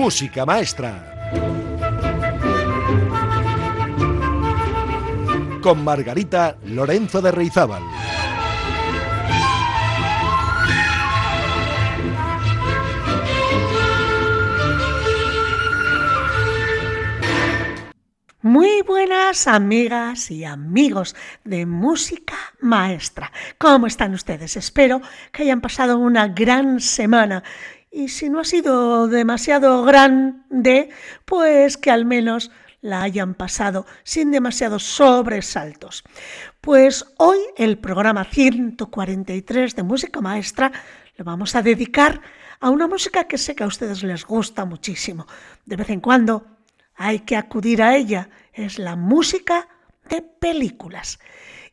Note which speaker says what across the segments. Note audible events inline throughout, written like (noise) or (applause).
Speaker 1: Música Maestra. Con Margarita Lorenzo de Reizábal.
Speaker 2: Muy buenas amigas y amigos de Música Maestra. ¿Cómo están ustedes? Espero que hayan pasado una gran semana y si no ha sido demasiado grande, pues que al menos la hayan pasado sin demasiados sobresaltos. Pues hoy el programa 143 de Música Maestra lo vamos a dedicar a una música que sé que a ustedes les gusta muchísimo. De vez en cuando hay que acudir a ella. Es la música de películas.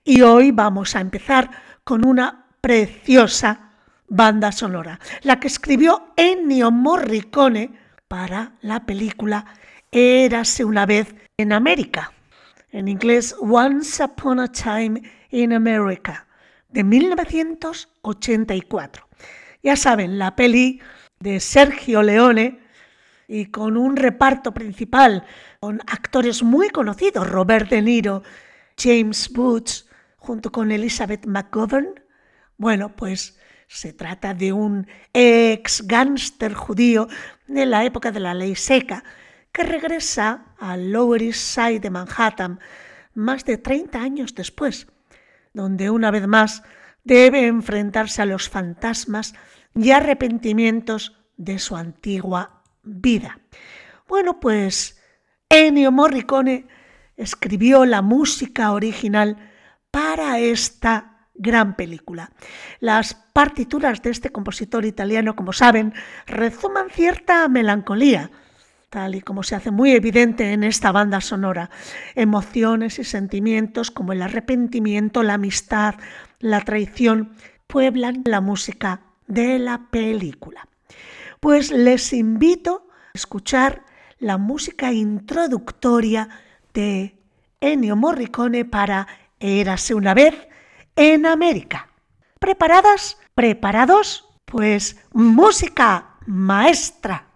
Speaker 2: Y hoy vamos a empezar con una preciosa banda sonora, la que escribió Ennio Morricone para la película Érase una vez en América, en inglés Once Upon a Time in America, de 1984. Ya saben, la peli de Sergio Leone, y con un reparto principal con actores muy conocidos, Robert De Niro, James Woods, junto con Elizabeth McGovern. Bueno, pues se trata de un ex gánster judío de la época de la ley seca que regresa al Lower East Side de Manhattan más de 30 años después, donde una vez más debe enfrentarse a los fantasmas y arrepentimientos de su antigua vida. Bueno, pues Ennio Morricone escribió la música original para esta gran película. Las partituras de este compositor italiano, como saben, rezuman cierta melancolía, tal y como se hace muy evidente en esta banda sonora. Emociones y sentimientos como el arrepentimiento, la amistad, la traición, pueblan la música de la película pues les invito a escuchar la música introductoria de Ennio Morricone para Érase una vez en América. ¿Preparadas? ¿Preparados? Pues música maestra.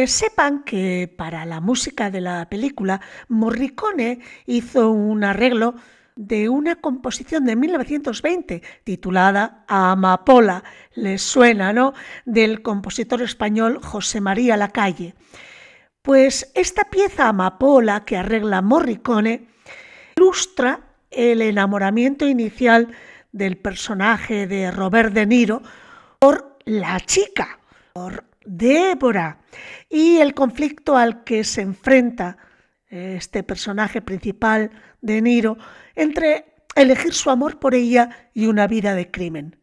Speaker 2: Pues sepan que para la música de la película Morricone hizo un arreglo de una composición de 1920 titulada Amapola, les suena, ¿no? Del compositor español José María Lacalle. Pues esta pieza Amapola que arregla Morricone ilustra el enamoramiento inicial del personaje de Robert De Niro por la chica, por Débora, y el conflicto al que se enfrenta este personaje principal de Niro entre elegir su amor por ella y una vida de crimen.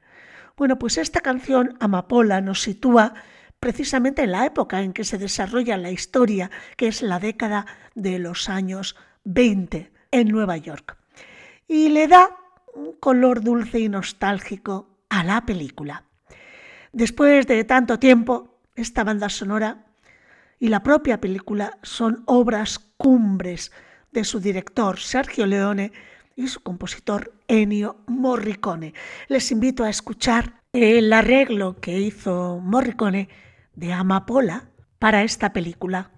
Speaker 2: Bueno, pues esta canción, Amapola, nos sitúa precisamente en la época en que se desarrolla la historia, que es la década de los años 20 en Nueva York. Y le da un color dulce y nostálgico a la película. Después de tanto tiempo, esta banda sonora y la propia película son obras cumbres de su director Sergio Leone y su compositor Ennio Morricone. Les invito a escuchar el arreglo que hizo Morricone de Amapola para esta película.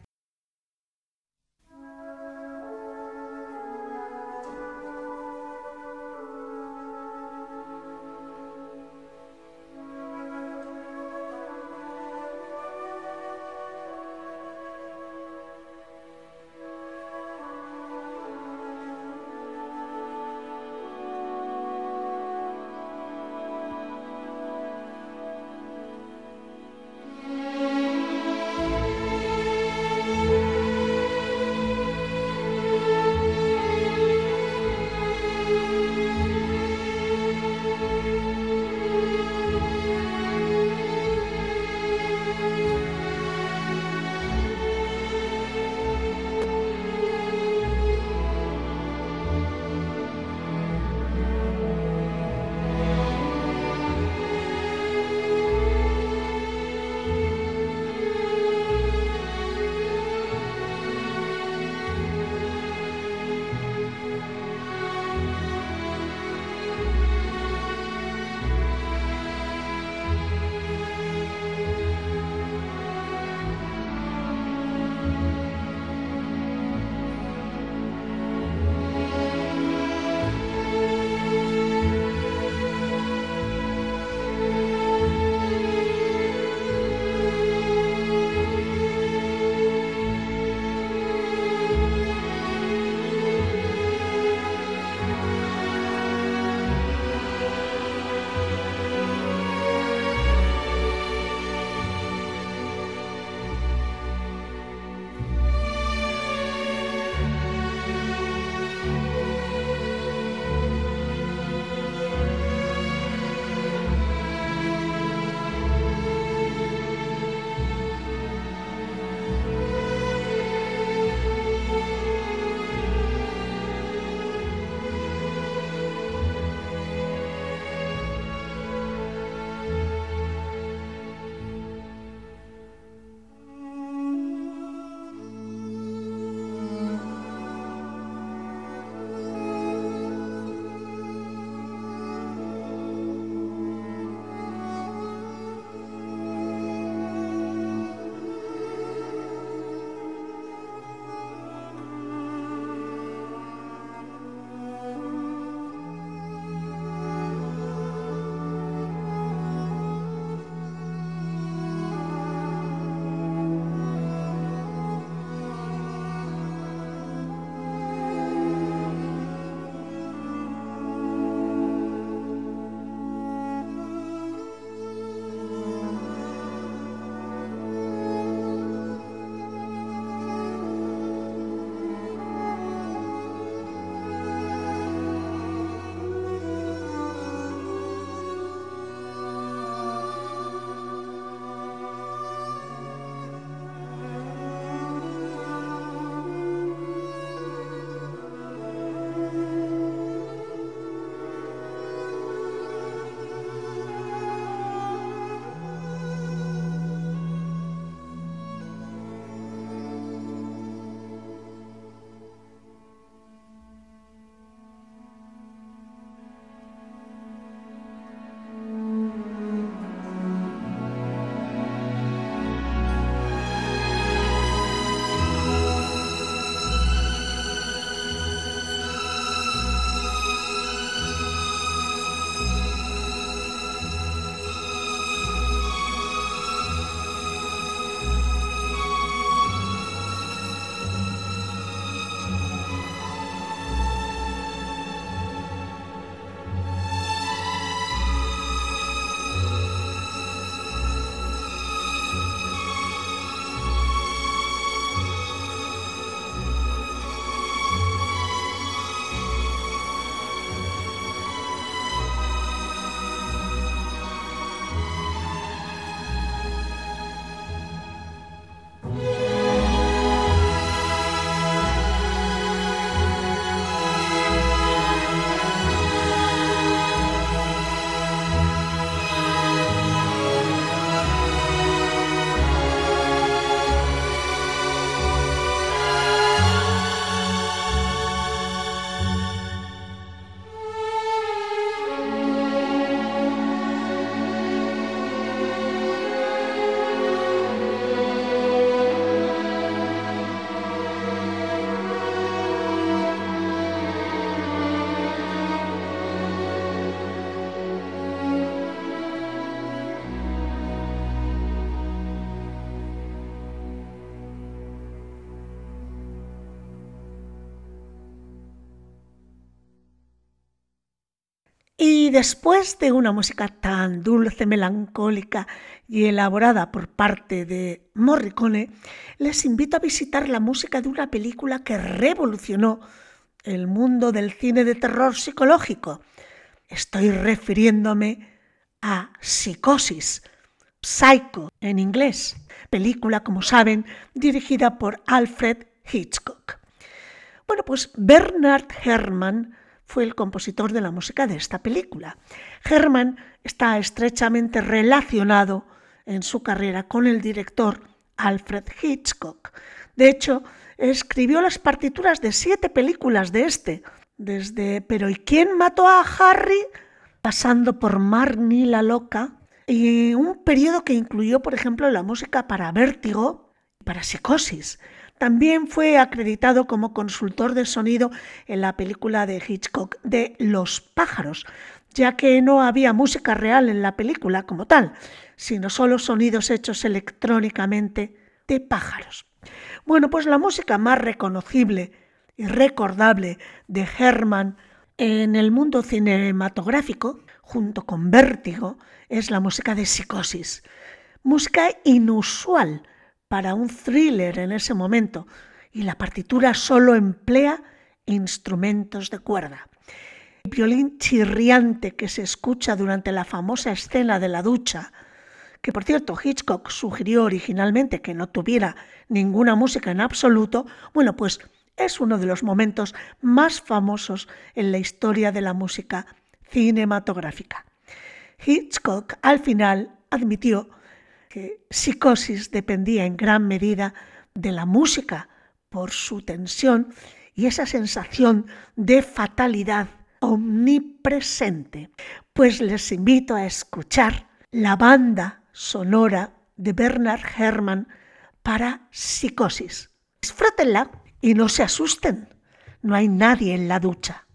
Speaker 2: Después de una música tan dulce, melancólica y elaborada por parte de Morricone, les invito a visitar la música de una película que revolucionó el mundo del cine de terror psicológico. Estoy refiriéndome a Psicosis, Psycho en inglés, película, como saben, dirigida por Alfred Hitchcock. Bueno, pues Bernard Herrmann fue el compositor de la música de esta película. Herrmann está estrechamente relacionado en su carrera con el director Alfred Hitchcock. De hecho, escribió las partituras de siete películas de este, desde Pero ¿y quién mató a Harry? pasando por Marnie la loca, y un periodo que incluyó, por ejemplo, la música para Vértigo y para Psicosis. También fue acreditado como consultor de sonido en la película de Hitchcock de Los pájaros, ya que no había música real en la película como tal, sino solo sonidos hechos electrónicamente de pájaros. Bueno, pues la música más reconocible y recordable de Herman en el mundo cinematográfico, junto con Vértigo, es la música de Psicosis. Música inusual para un thriller en ese momento y la partitura solo emplea instrumentos de cuerda. El violín chirriante que se escucha durante la famosa escena de la ducha, que por cierto Hitchcock sugirió originalmente que no tuviera ninguna música en absoluto, bueno, pues es uno de los momentos más famosos en la historia de la música cinematográfica. Hitchcock al final admitió que Psicosis dependía en gran medida de la música por su tensión y esa sensación de fatalidad omnipresente. Pues les invito a escuchar la banda sonora de Bernard Herrmann para Psicosis. Disfrútenla y no se asusten. No hay nadie en la ducha.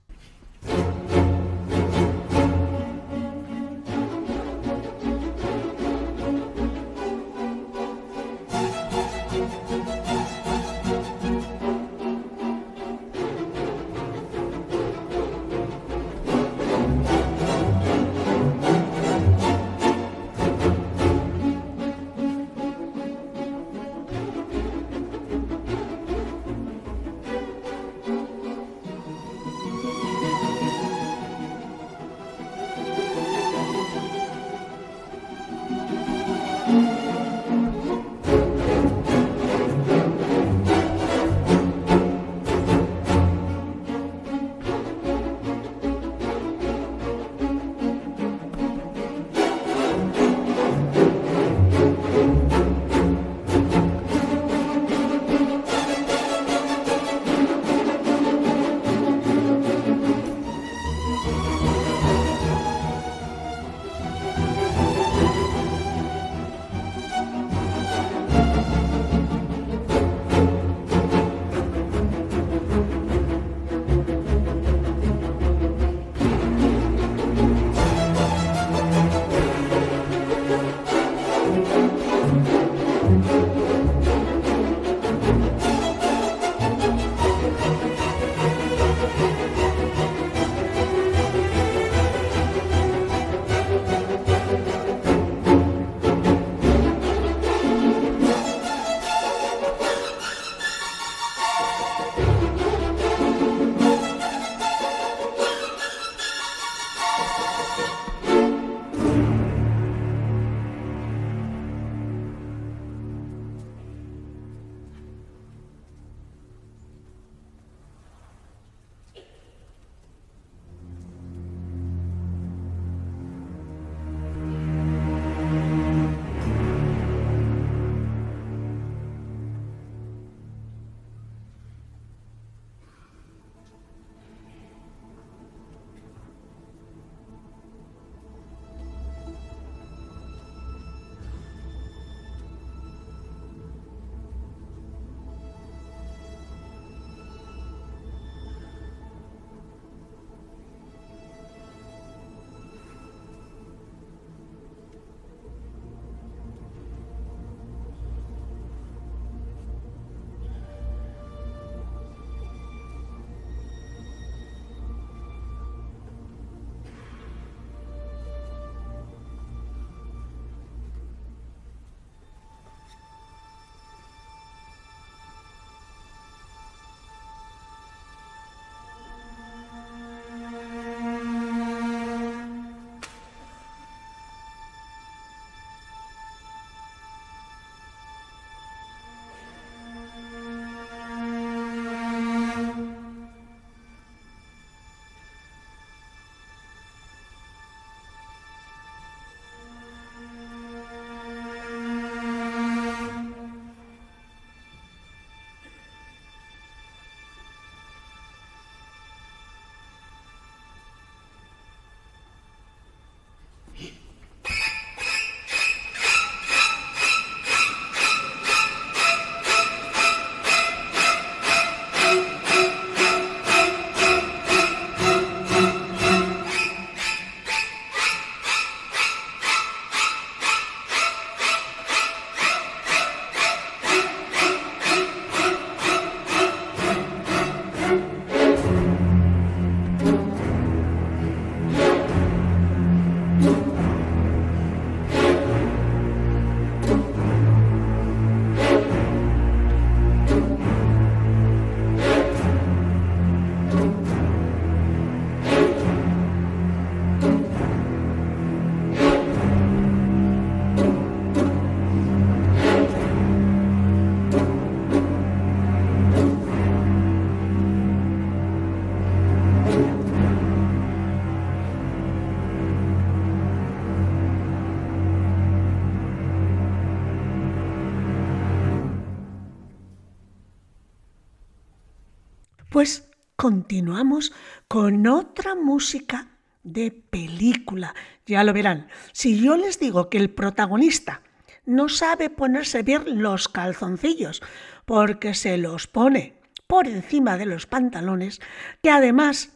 Speaker 2: Continuamos con otra música de película. Ya lo verán. Si yo les digo que el protagonista no sabe ponerse bien los calzoncillos porque se los pone por encima de los pantalones, que además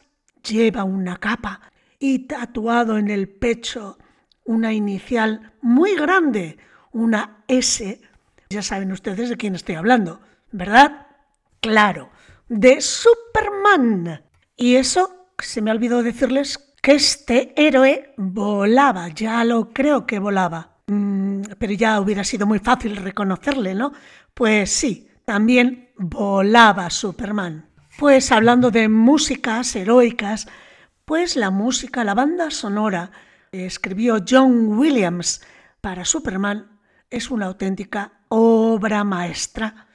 Speaker 2: lleva una capa y tatuado en el pecho una inicial muy grande, una S. Ya saben ustedes de quién estoy hablando, ¿verdad? Claro, de Superman. Y eso se me olvidó decirles que este héroe volaba, ya lo creo que volaba. Mm, pero ya hubiera sido muy fácil reconocerle, ¿no? Pues sí, también volaba Superman. Pues hablando de músicas heroicas, pues la música, la banda sonora que escribió John Williams para Superman es una auténtica obra maestra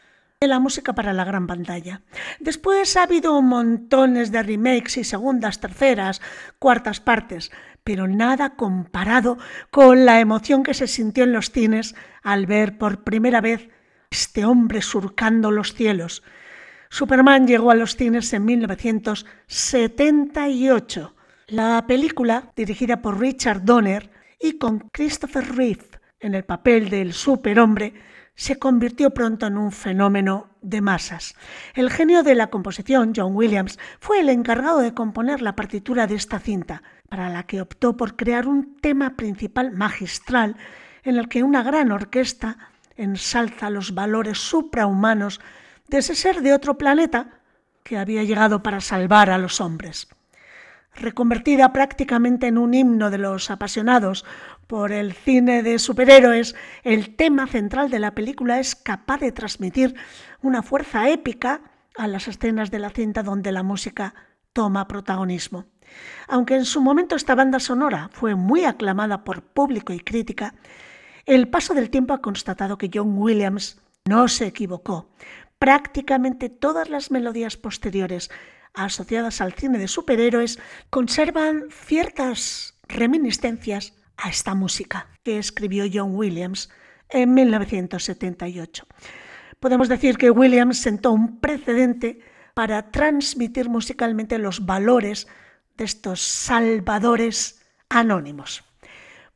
Speaker 2: la música para la gran pantalla. Después ha habido montones de remakes y segundas, terceras, cuartas partes, pero nada comparado con la emoción que se sintió en los cines al ver por primera vez este hombre surcando los cielos. Superman llegó a los cines en 1978. La película, dirigida por Richard Donner y con Christopher Reeve en el papel del superhombre, se convirtió pronto en un fenómeno de masas. El genio de la composición, John Williams, fue el encargado de componer la partitura de esta cinta, para la que optó por crear un tema principal magistral en el que una gran orquesta ensalza los valores suprahumanos de ese ser de otro planeta que había llegado para salvar a los hombres. Reconvertida prácticamente en un himno de los apasionados por el cine de superhéroes, el tema central de la película es capaz de transmitir una fuerza épica a las escenas de la cinta donde la música toma protagonismo. Aunque en su momento esta banda sonora fue muy aclamada por público y crítica, el paso del tiempo ha constatado que John Williams no se equivocó. Prácticamente todas las melodías posteriores asociadas al cine de superhéroes conservan ciertas reminiscencias a esta música que escribió John Williams en 1978. Podemos decir que Williams sentó un precedente para transmitir musicalmente los valores de estos salvadores anónimos.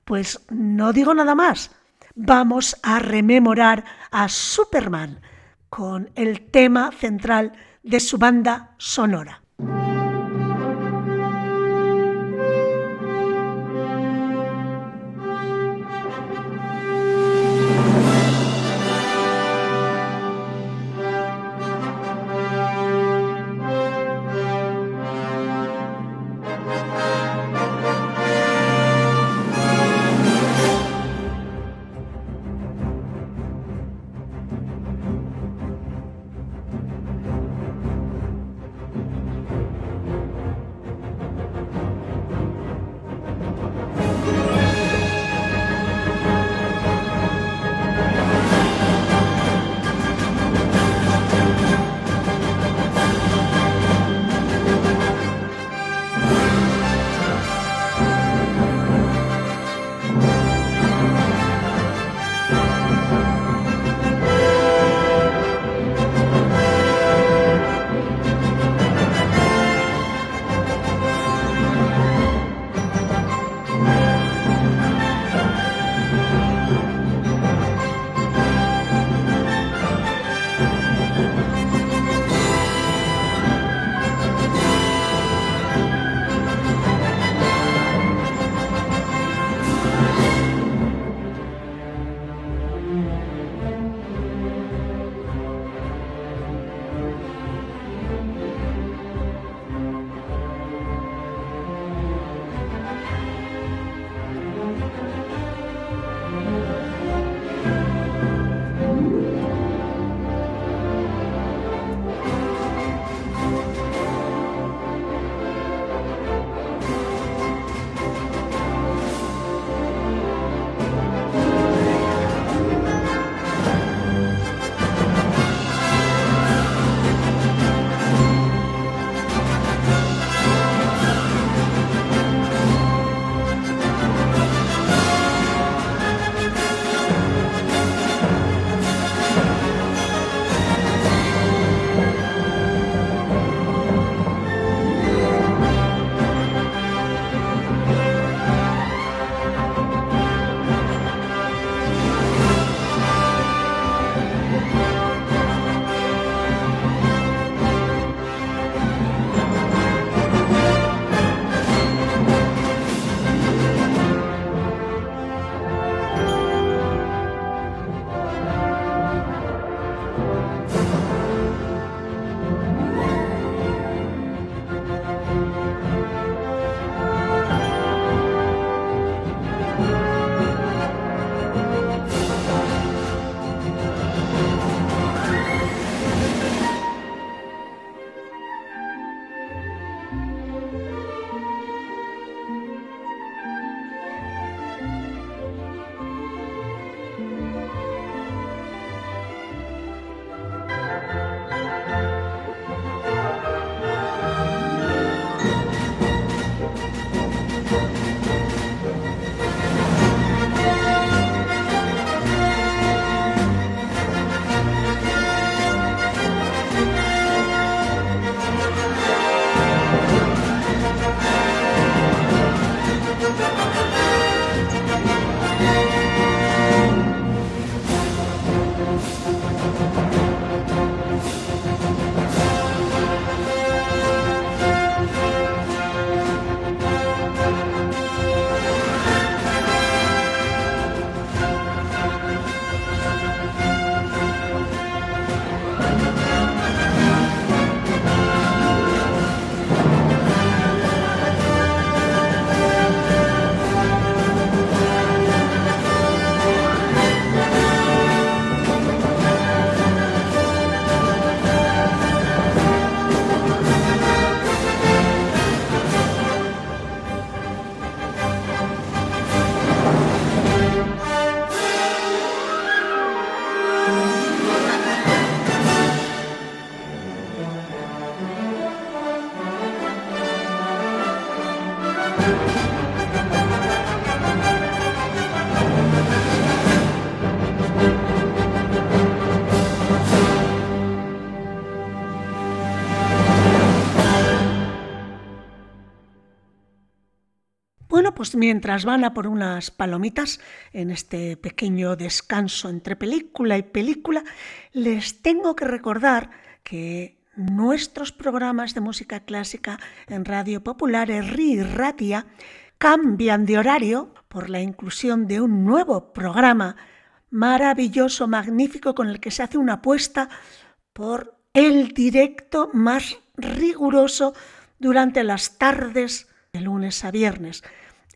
Speaker 2: Pues no digo nada más, vamos a rememorar a Superman con el tema central de su banda sonora. Mientras van a por unas palomitas en este pequeño descanso entre película y película, les tengo que recordar que nuestros programas de música clásica en Radio Popular, RI y Ratia, cambian de horario por la inclusión de un nuevo programa maravilloso, magnífico, con el que se hace una apuesta por el directo más riguroso durante las tardes de lunes a viernes,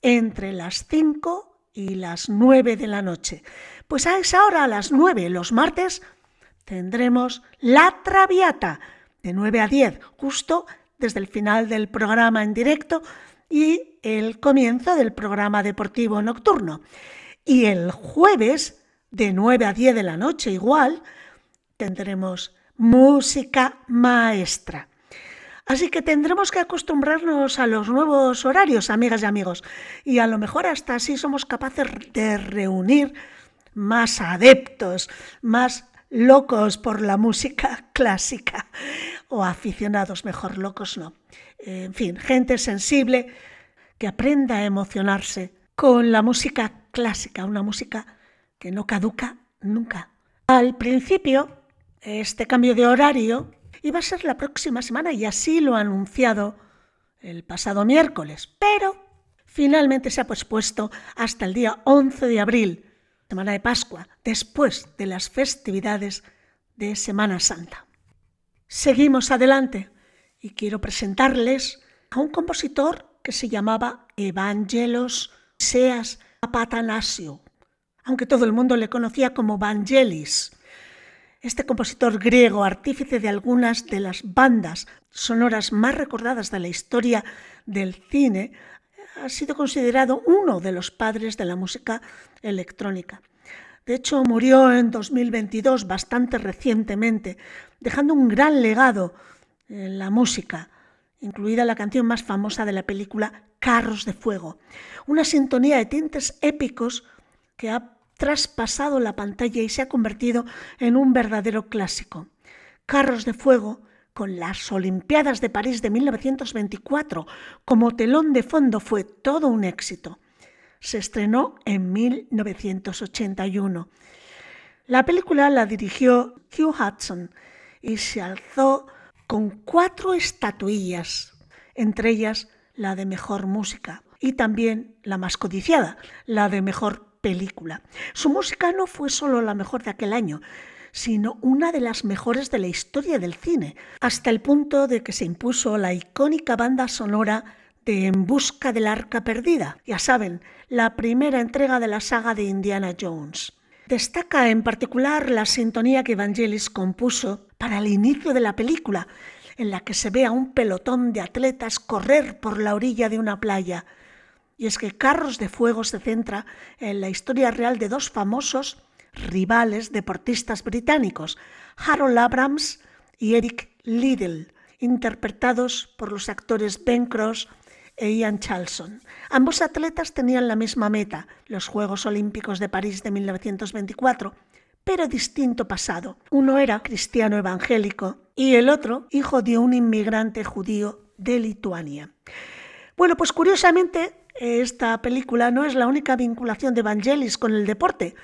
Speaker 2: entre las 5 y las 9 de la noche. Pues a esa hora, a las 9, los martes, tendremos La Traviata, de 9 a 10, justo desde el final del programa en directo y el comienzo del programa deportivo nocturno. Y el jueves, de 9 a 10 de la noche igual, tendremos música maestra. Así que tendremos que acostumbrarnos a los nuevos horarios, amigas y amigos, y a lo mejor hasta así somos capaces de reunir más adeptos, más locos por la música (laughs) clásica, o aficionados, mejor locos no. En fin, gente sensible que aprenda a emocionarse con la música clásica, una música que no caduca nunca. Al principio, este cambio de horario iba a ser la próxima semana y así lo ha anunciado el pasado miércoles, pero finalmente se ha pospuesto hasta el día 11 de abril, semana de Pascua, después de las festividades de Semana Santa. Seguimos adelante y quiero presentarles a un compositor que se llamaba Evangelos Seas Apatanasio, aunque todo el mundo le conocía como Vangelis. Este compositor griego, artífice de algunas de las bandas sonoras más recordadas de la historia del cine, ha sido considerado uno de los padres de la música electrónica. De hecho, murió en 2022, bastante recientemente, dejando un gran legado en la música incluida la canción más famosa de la película Carros de Fuego, una sintonía de tintes épicos que ha traspasado la pantalla y se ha convertido en un verdadero clásico. Carros de Fuego, con las Olimpiadas de París de 1924 como telón de fondo, fue todo un éxito. Se estrenó en 1981. La película la dirigió Hugh Hudson y se alzó con cuatro estatuillas, entre ellas la de mejor música y también la más codiciada, la de mejor película. Su música no fue solo la mejor de aquel año, sino una de las mejores de la historia del cine, hasta el punto de que se impuso la icónica banda sonora de En Busca del Arca Perdida, ya saben, la primera entrega de la saga de Indiana Jones. Destaca en particular la sintonía que Evangelis compuso para el inicio de la película, en la que se ve a un pelotón de atletas correr por la orilla de una playa. Y es que Carros de Fuego se centra en la historia real de dos famosos rivales deportistas británicos, Harold Abrams y Eric Liddell, interpretados por los actores Ben Cross e Ian Charlson. Ambos atletas tenían la misma meta, los Juegos Olímpicos de París de 1924, pero distinto pasado. Uno era cristiano evangélico y el otro hijo de un inmigrante judío de Lituania. Bueno, pues curiosamente esta película no es la única vinculación de Vangelis con el deporte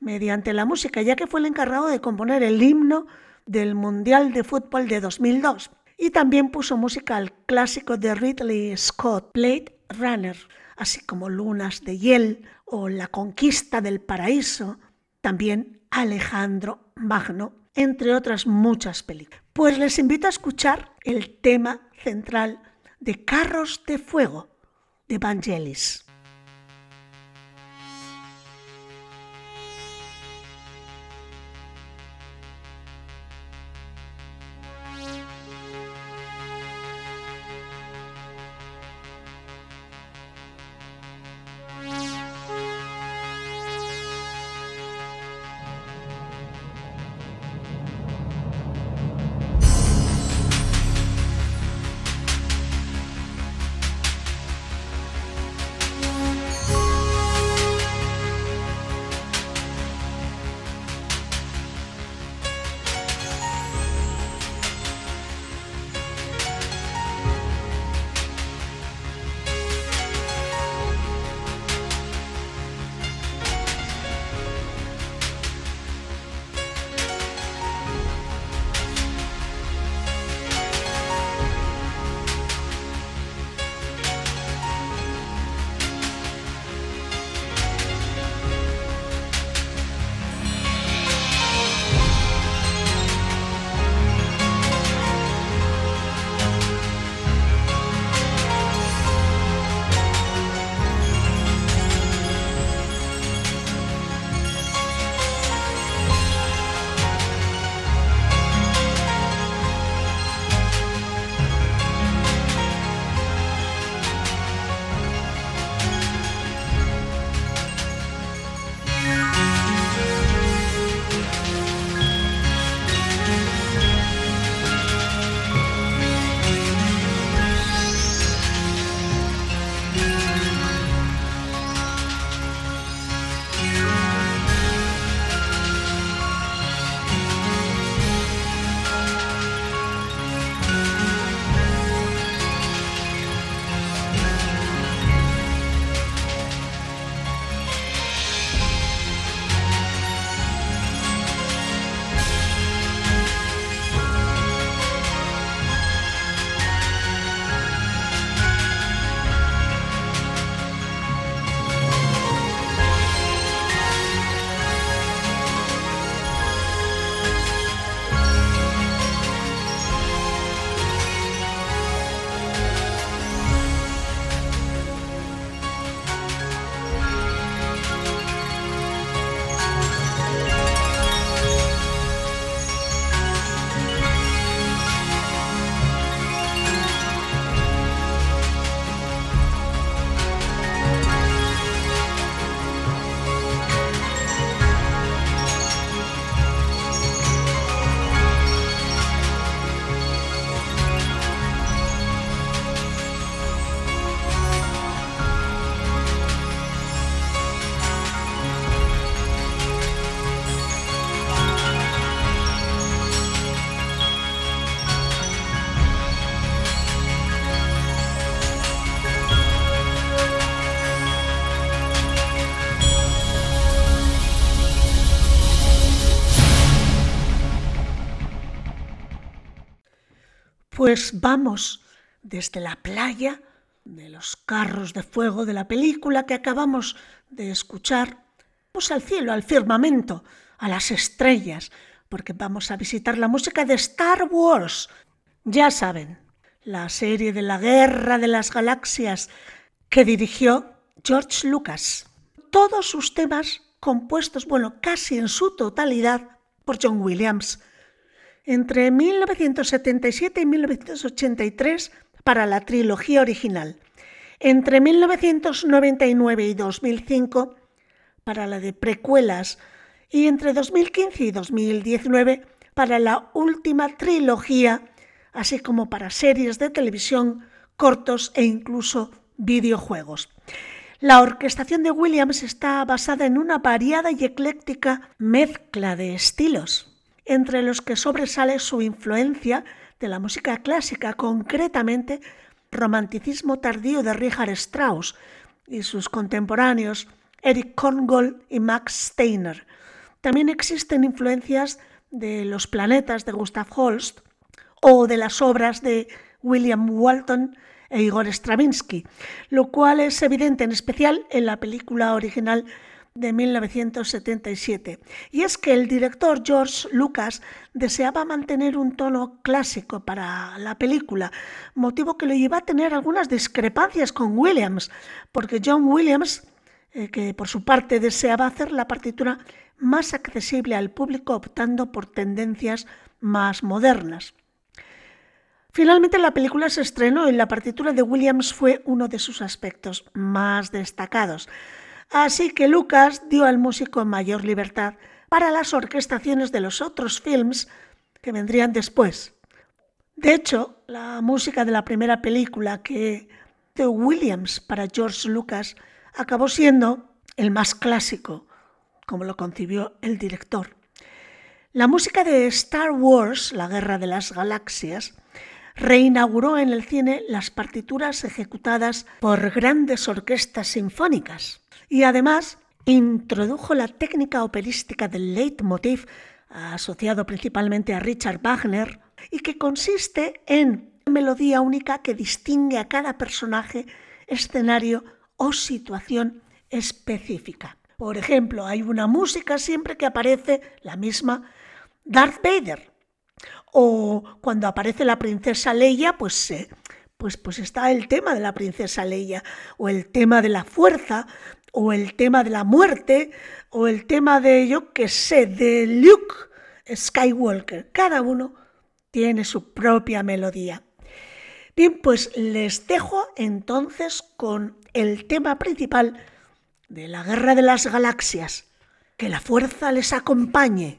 Speaker 2: mediante la música, ya que fue el encargado de componer el himno del Mundial de Fútbol de 2002 y también puso música al clásico de Ridley Scott, Blade Runner, así como Lunas de Hiel o La Conquista del Paraíso, también Alejandro Magno, entre otras muchas películas. Pues les invito a escuchar el tema central de Carros de Fuego de Vangelis. Pues vamos desde la playa, de los carros de fuego de la película que acabamos de escuchar, pues al cielo, al firmamento, a las estrellas, porque vamos a visitar la música de Star Wars. Ya saben, la serie de la Guerra de las Galaxias que dirigió George Lucas. Todos sus temas compuestos, bueno, casi en su totalidad, por John Williams. Entre 1977 y 1983 para la trilogía original. Entre 1999 y 2005 para la de precuelas y entre 2015 y 2019 para la última trilogía, así como para series de televisión, cortos e incluso videojuegos. La orquestación de Williams está basada en una variada y ecléctica mezcla de estilos, entre los que sobresale su influencia de la música clásica, concretamente romanticismo tardío de Richard Strauss y sus contemporáneos Eric Korngold y Max Steiner. También existen influencias de Los planetas de Gustav Holst o de las obras de William Walton e Igor Stravinsky, lo cual es evidente en especial en la película original de 1977. Y es que el director George Lucas deseaba mantener un tono clásico para la película, motivo que lo lleva a tener algunas discrepancias con Williams, porque John Williams, eh, que por su parte deseaba hacer la partitura más accesible al público optando por tendencias más modernas. Finalmente la película se estrenó y la partitura de Williams fue uno de sus aspectos más destacados. Así que Lucas dio al músico mayor libertad para las orquestaciones de los otros films que vendrían después. De hecho, la música de la primera película que de Williams para George Lucas acabó siendo el más clásico, como lo concibió el director. La música de Star Wars, la Guerra de las Galaxias, reinauguró en el cine las partituras ejecutadas por grandes orquestas sinfónicas y además introdujo la técnica operística del leitmotiv, asociado principalmente a Richard Wagner, y que consiste en una melodía única que distingue a cada personaje, escenario o situación específica. Por ejemplo, hay una música siempre que aparece la misma Darth Vader. O cuando aparece la princesa Leia, pues, eh, pues, pues está el tema de la princesa Leia, o el tema de la fuerza, o el tema de la muerte, o el tema de, yo qué sé, de Luke Skywalker. Cada uno tiene su propia melodía. Bien, pues les dejo entonces con el tema principal de la Guerra de las Galaxias. Que la fuerza les acompañe.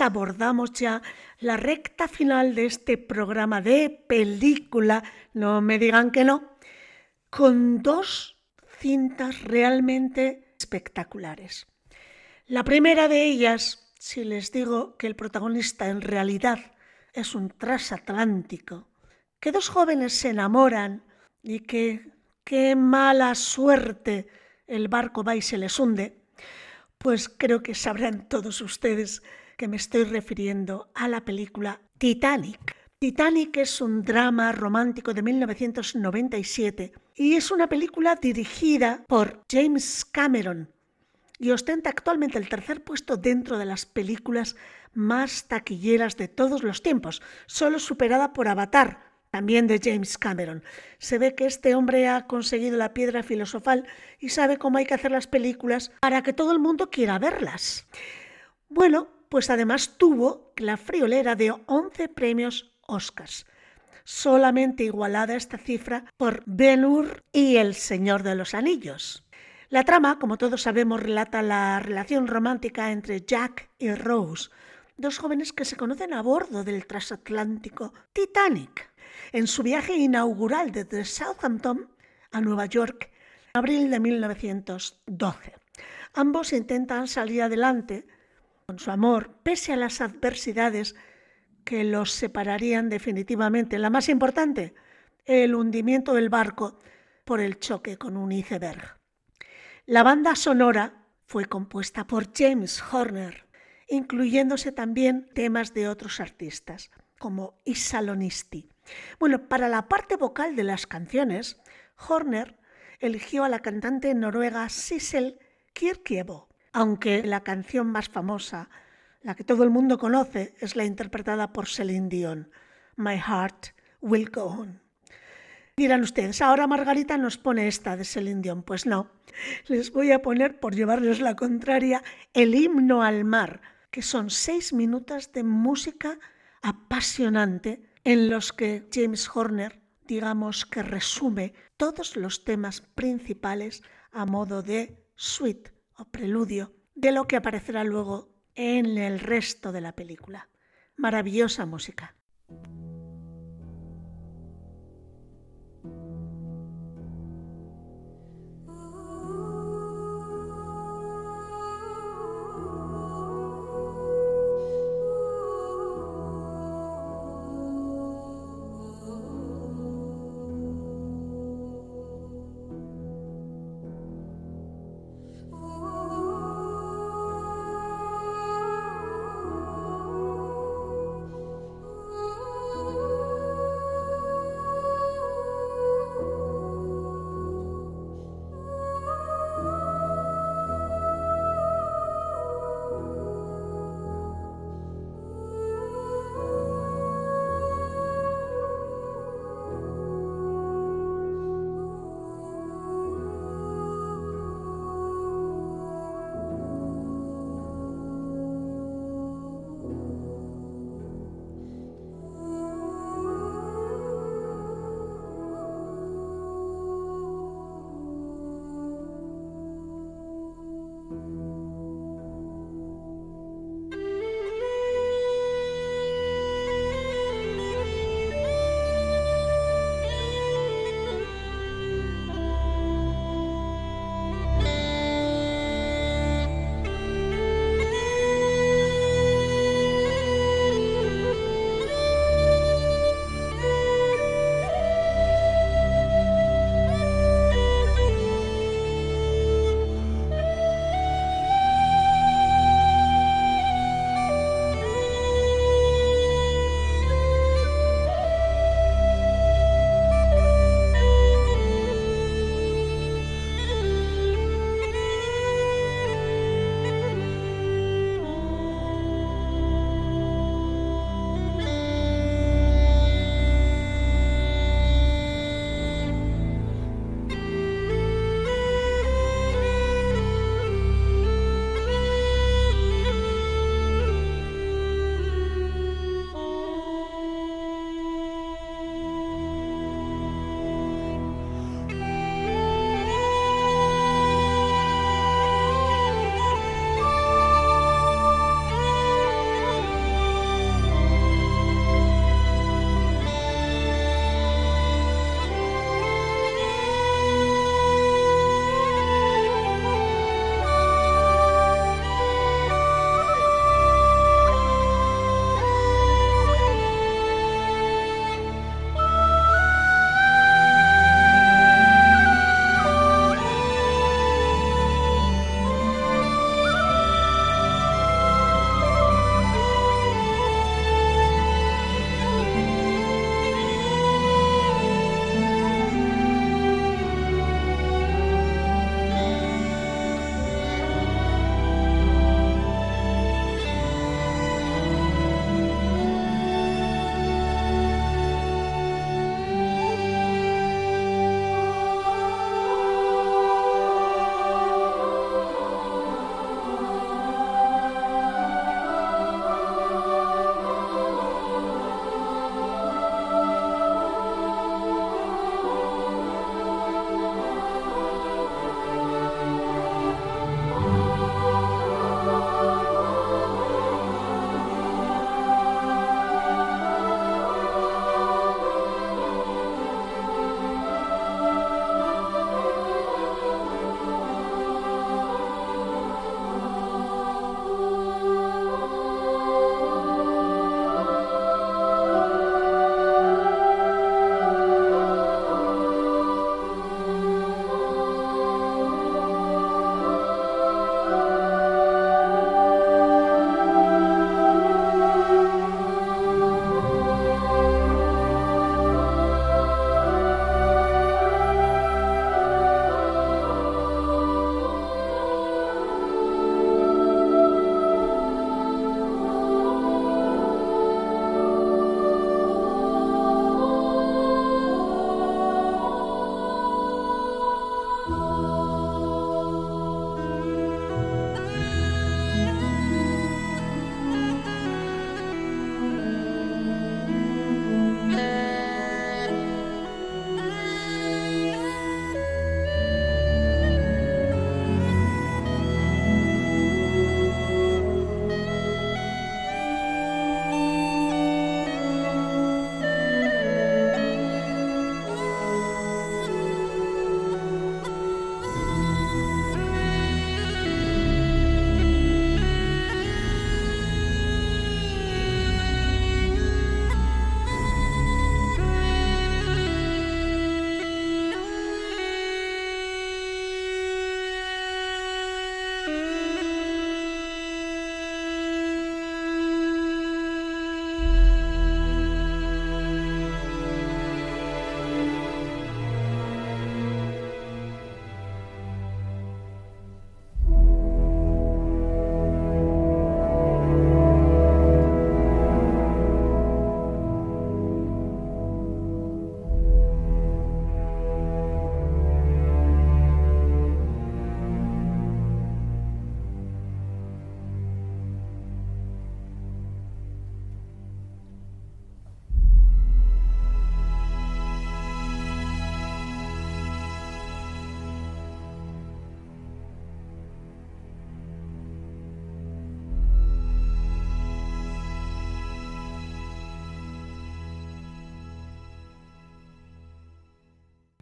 Speaker 2: Abordamos ya la recta final de este programa de película, no me digan que no, con dos cintas realmente espectaculares. La primera de ellas, si les digo que el protagonista en realidad es un transatlántico, que dos jóvenes se enamoran y que qué mala suerte el barco va y se les hunde, pues creo que sabrán todos ustedes que me estoy refiriendo a la película Titanic. Titanic es un drama romántico de 1997 y es una película dirigida por James Cameron y ostenta actualmente el tercer puesto dentro de las películas más taquilleras de todos los tiempos, solo superada por Avatar, también de James Cameron. Se ve que este hombre ha conseguido la piedra filosofal y sabe cómo hay que hacer las películas para que todo el mundo quiera verlas. Bueno, pues además tuvo la friolera de 11 premios Oscars, solamente igualada esta cifra por Ben Hur y El Señor de los Anillos. La trama, como todos sabemos, relata la relación romántica entre Jack y Rose, dos jóvenes que se conocen a bordo del transatlántico Titanic en su viaje inaugural desde Southampton a Nueva York en abril de 1912. Ambos intentan salir adelante con su amor, pese a las adversidades que los separarían definitivamente. La más importante, el hundimiento del barco por el choque con un iceberg. La banda sonora fue compuesta por James Horner, incluyéndose también temas de otros artistas, como Isalonisti. Bueno, para la parte vocal de las canciones, Horner eligió a la cantante noruega Sissel Kyrkjebø, aunque la canción más famosa, la que todo el mundo conoce, es la interpretada por Celine Dion, My Heart Will Go On. Dirán ustedes, ahora Margarita nos pone esta de Celine Dion. Pues no, les voy a poner, por llevarles la contraria, el himno al mar, que son seis minutos de música apasionante en los que James Horner, digamos que resume todos los temas principales a modo de suite o preludio de lo que aparecerá luego en el resto de la película. Maravillosa música.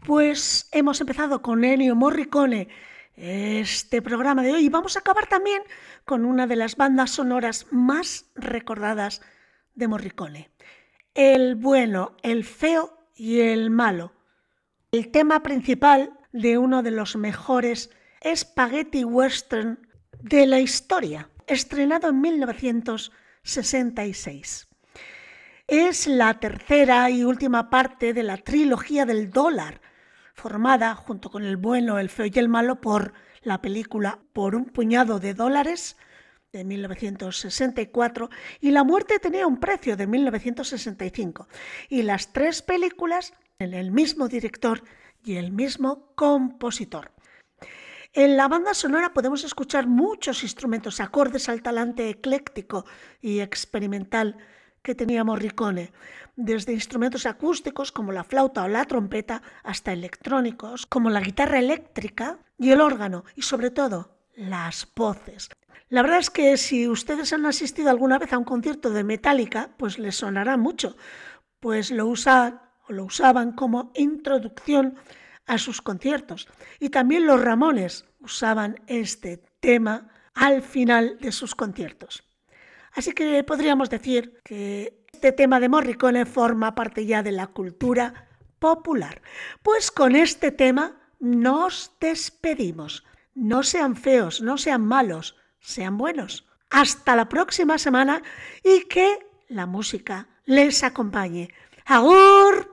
Speaker 2: Pues hemos empezado con Ennio Morricone este programa de hoy y vamos a acabar también con una de las bandas sonoras más recordadas de Morricone. El bueno, el feo y el malo. El tema principal de uno de los mejores spaghetti western de la historia, estrenado en 1966. Es la tercera y última parte de la trilogía del dólar, formada junto con el bueno, el feo y el malo por la película Por un puñado de dólares de 1964 y La muerte tenía un precio de 1965 y las tres películas en el mismo director y el mismo compositor. En la banda sonora podemos escuchar muchos instrumentos acordes al talante ecléctico y experimental que tenía Morricone, desde instrumentos acústicos como la flauta o la trompeta hasta electrónicos como la guitarra eléctrica y el órgano y sobre todo las voces. La verdad es que si ustedes han asistido alguna vez a un concierto de Metallica, pues les sonará mucho, pues lo usan o lo usaban como introducción a sus conciertos. Y también los Ramones usaban este tema al final de sus conciertos. Así que podríamos decir que este tema de Morricone forma parte ya de la cultura popular. Pues con este tema nos despedimos. No sean feos, no sean malos, sean buenos. Hasta la próxima semana y que la música les acompañe. ¡Agur!